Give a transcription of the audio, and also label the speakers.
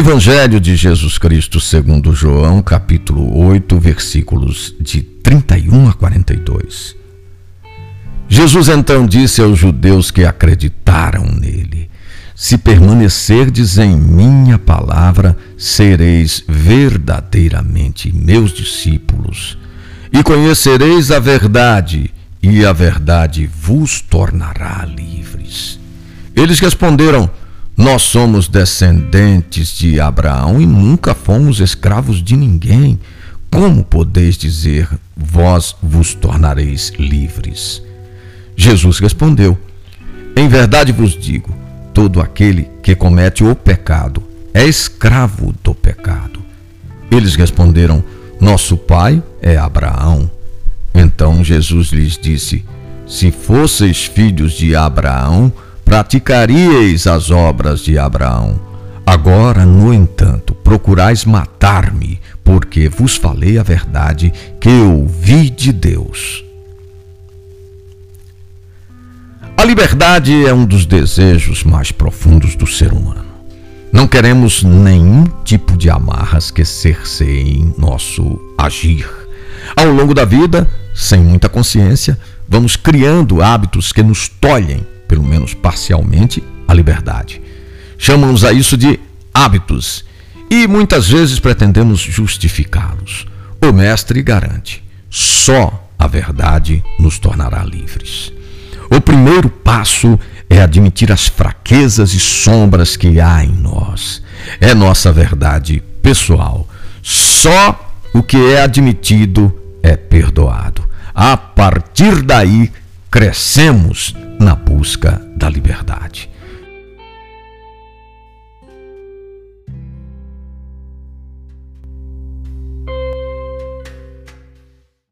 Speaker 1: Evangelho de Jesus Cristo segundo João, capítulo 8, versículos de 31 a 42. Jesus então disse aos judeus que acreditaram nele: Se permanecerdes em minha palavra, sereis verdadeiramente meus discípulos, e conhecereis a verdade, e a verdade vos tornará livres. Eles responderam: nós somos descendentes de Abraão e nunca fomos escravos de ninguém. Como podeis dizer, vós vos tornareis livres? Jesus respondeu: Em verdade vos digo, todo aquele que comete o pecado é escravo do pecado. Eles responderam: Nosso pai é Abraão. Então Jesus lhes disse: Se fosseis filhos de Abraão, praticaríeis as obras de Abraão. Agora, no entanto, procurais matar-me, porque vos falei a verdade que ouvi de Deus. A liberdade é um dos desejos mais profundos do ser humano. Não queremos nenhum tipo de amarras que cerceiem nosso agir. Ao longo da vida, sem muita consciência, vamos criando hábitos que nos tolhem pelo menos parcialmente, a liberdade. Chamamos a isso de hábitos e muitas vezes pretendemos justificá-los. O Mestre garante: só a verdade nos tornará livres. O primeiro passo é admitir as fraquezas e sombras que há em nós. É nossa verdade pessoal. Só o que é admitido é perdoado. A partir daí, crescemos na busca da liberdade.